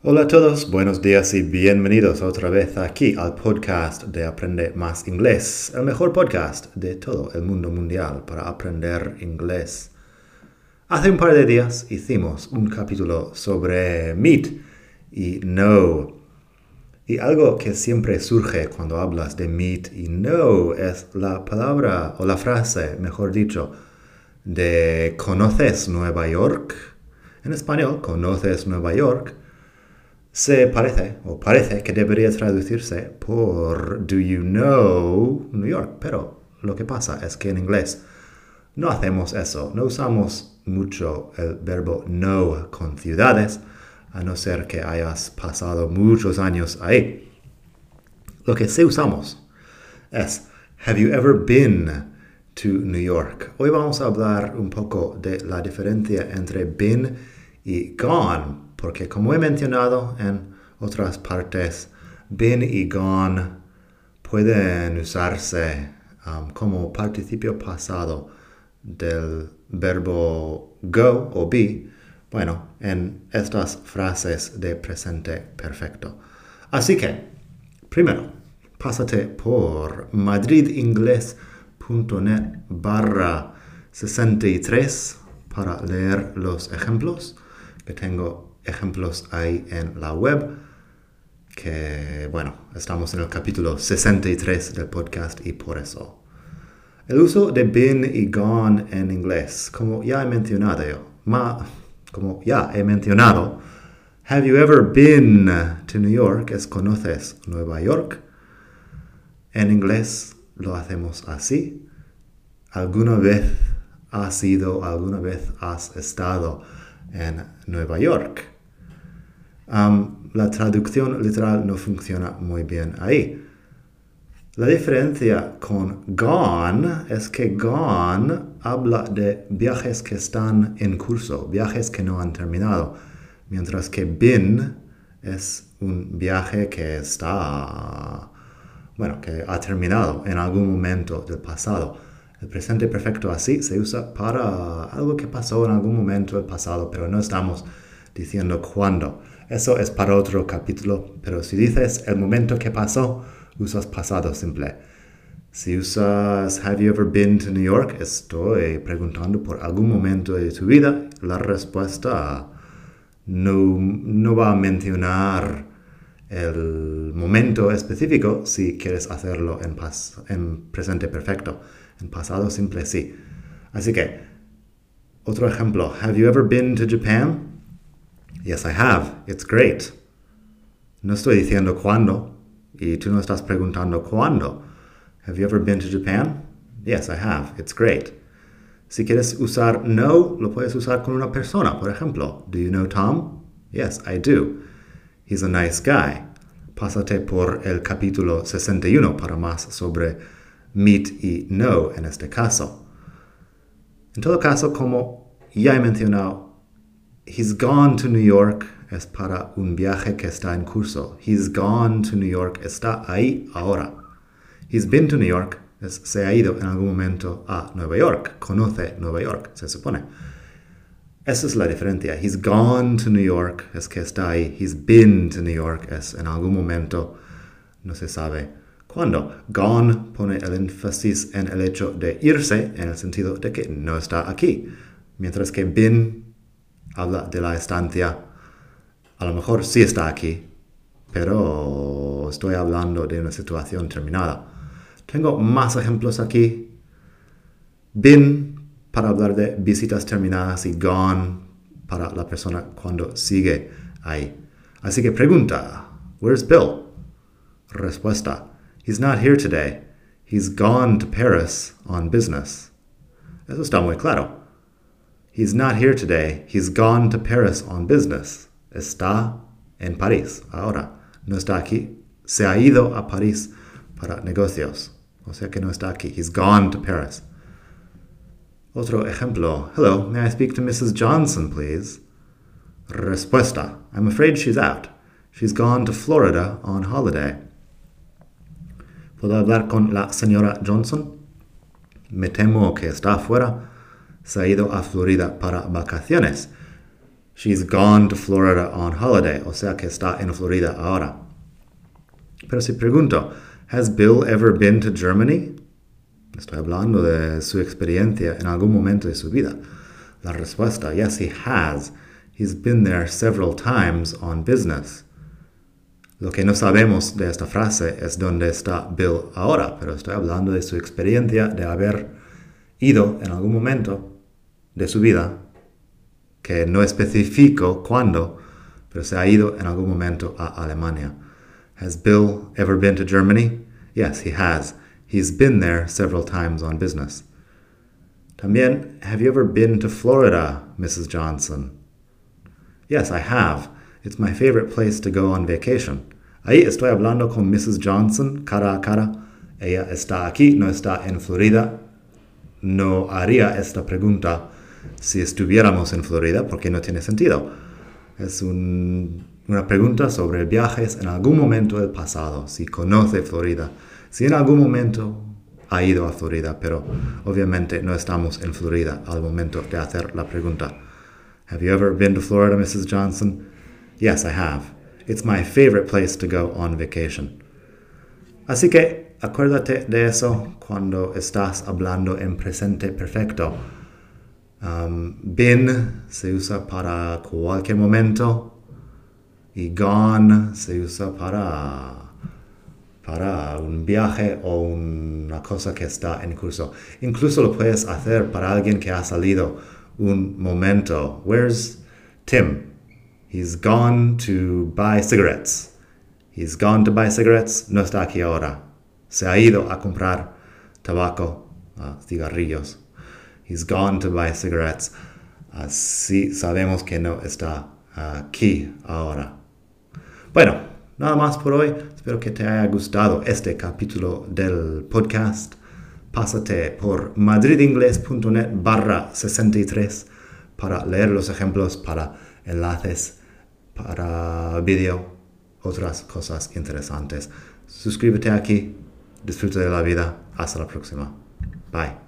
Hola a todos, buenos días y bienvenidos otra vez aquí al podcast de Aprende Más Inglés, el mejor podcast de todo el mundo mundial para aprender inglés. Hace un par de días hicimos un capítulo sobre meet y no. Y algo que siempre surge cuando hablas de meet y no es la palabra o la frase, mejor dicho, de ¿conoces Nueva York? En español, ¿conoces Nueva York? Se parece, o parece que debería traducirse por Do you know New York? Pero lo que pasa es que en inglés no hacemos eso, no usamos mucho el verbo know con ciudades, a no ser que hayas pasado muchos años ahí. Lo que sí usamos es Have you ever been to New York? Hoy vamos a hablar un poco de la diferencia entre been y gone porque como he mencionado en otras partes, been y gone pueden usarse um, como participio pasado del verbo go o be, bueno, en estas frases de presente perfecto. Así que, primero, pásate por madridingles.net barra 63 para leer los ejemplos que tengo ejemplos hay en la web, que bueno, estamos en el capítulo 63 del podcast y por eso. El uso de been y gone en inglés, como ya he mencionado, ma, como ya he mencionado, have you ever been to New York? Es conoces Nueva York. En inglés lo hacemos así. ¿Alguna vez has ido, alguna vez has estado en Nueva York? La traducción literal no funciona muy bien ahí. La diferencia con gone es que gone habla de viajes que están en curso, viajes que no han terminado, mientras que been es un viaje que está, bueno, que ha terminado en algún momento del pasado. El presente perfecto así se usa para algo que pasó en algún momento del pasado, pero no estamos diciendo cuándo. Eso es para otro capítulo, pero si dices el momento que pasó, usas pasado simple. Si usas Have you ever been to New York? Estoy preguntando por algún momento de tu vida. La respuesta no, no va a mencionar el momento específico si quieres hacerlo en, en presente perfecto. En pasado simple sí. Así que, otro ejemplo. Have you ever been to Japan? Yes, I have. It's great. No estoy diciendo cuándo. Y tú no estás preguntando cuándo. Have you ever been to Japan? Yes, I have. It's great. Si quieres usar no, lo puedes usar con una persona. Por ejemplo, Do you know Tom? Yes, I do. He's a nice guy. Pásate por el capítulo 61 para más sobre meet y know en este caso. En todo caso, como ya he mencionado He's gone to New York es para un viaje que está en curso. He's gone to New York está ahí ahora. He's been to New York es se ha ido en algún momento a Nueva York. Conoce Nueva York, se supone. Esa es la diferencia. He's gone to New York es que está ahí. He's been to New York es en algún momento, no se sabe cuándo. Gone pone el énfasis en el hecho de irse en el sentido de que no está aquí. Mientras que been habla de la estancia. A lo mejor sí está aquí, pero estoy hablando de una situación terminada. Tengo más ejemplos aquí. Been para hablar de visitas terminadas y gone para la persona cuando sigue ahí. Así que pregunta, Where's Bill? Respuesta, He's not here today. He's gone to Paris on business. Eso está muy claro. He's not here today. He's gone to Paris on business. Está en París ahora. No está aquí. Se ha ido a París para negocios. O sea que no está aquí. He's gone to Paris. Otro ejemplo. Hello, may I speak to Mrs. Johnson, please? Respuesta. I'm afraid she's out. She's gone to Florida on holiday. ¿Puedo hablar con la señora Johnson? Me temo que está afuera. Se ha ido a Florida para vacaciones. She's gone to Florida on holiday, o sea que está en Florida ahora. Pero si pregunto, Has Bill ever been to Germany? Estoy hablando de su experiencia en algún momento de su vida. La respuesta, yes, he has. He's been there several times on business. Lo que no sabemos de esta frase es dónde está Bill ahora, pero estoy hablando de su experiencia de haber ido en algún momento de su vida, que no especifico cuándo, pero se ha ido en algún momento a Alemania. Has Bill ever been to Germany? Yes, he has. He's been there several times on business. También, have you ever been to Florida, Mrs. Johnson? Yes, I have. It's my favorite place to go on vacation. Ahí estoy hablando con Mrs. Johnson cara a cara. Ella está aquí, no está en Florida. No haría esta pregunta si estuviéramos en Florida porque no tiene sentido. Es un, una pregunta sobre viajes en algún momento del pasado, si conoce Florida si en algún momento ha ido a Florida, pero obviamente no estamos en Florida al momento de hacer la pregunta. Have you ever been to Florida, Mrs. Johnson? Yes, I have. It's my favorite place to go on vacation. Así que acuérdate de eso cuando estás hablando en presente perfecto. Um, been se usa para cualquier momento y gone se usa para para un viaje o una cosa que está en curso. Incluso lo puedes hacer para alguien que ha salido un momento. Where's Tim? He's gone to buy cigarettes. He's gone to buy cigarettes. No está aquí ahora. Se ha ido a comprar tabaco, uh, cigarrillos. He's gone to buy cigarettes. Así sabemos que no está aquí ahora. Bueno, Nada más por hoy. Espero que te haya gustado este capítulo del podcast. Pásate por madridingles.net barra 63 para leer los ejemplos, para enlaces, para vídeo, otras cosas interesantes. Suscríbete aquí. Disfruta de la vida. Hasta la próxima. Bye.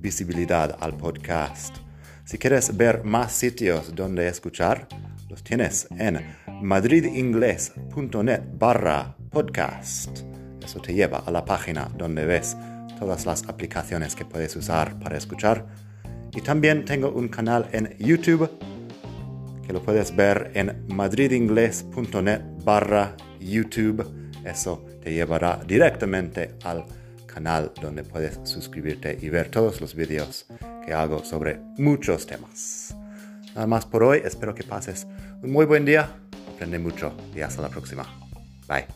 visibilidad al podcast. Si quieres ver más sitios donde escuchar, los tienes en madridingles.net barra podcast. Eso te lleva a la página donde ves todas las aplicaciones que puedes usar para escuchar. Y también tengo un canal en YouTube que lo puedes ver en madridingles.net barra YouTube. Eso te llevará directamente al canal donde puedes suscribirte y ver todos los vídeos que hago sobre muchos temas. Nada más por hoy, espero que pases un muy buen día, aprende mucho y hasta la próxima. Bye.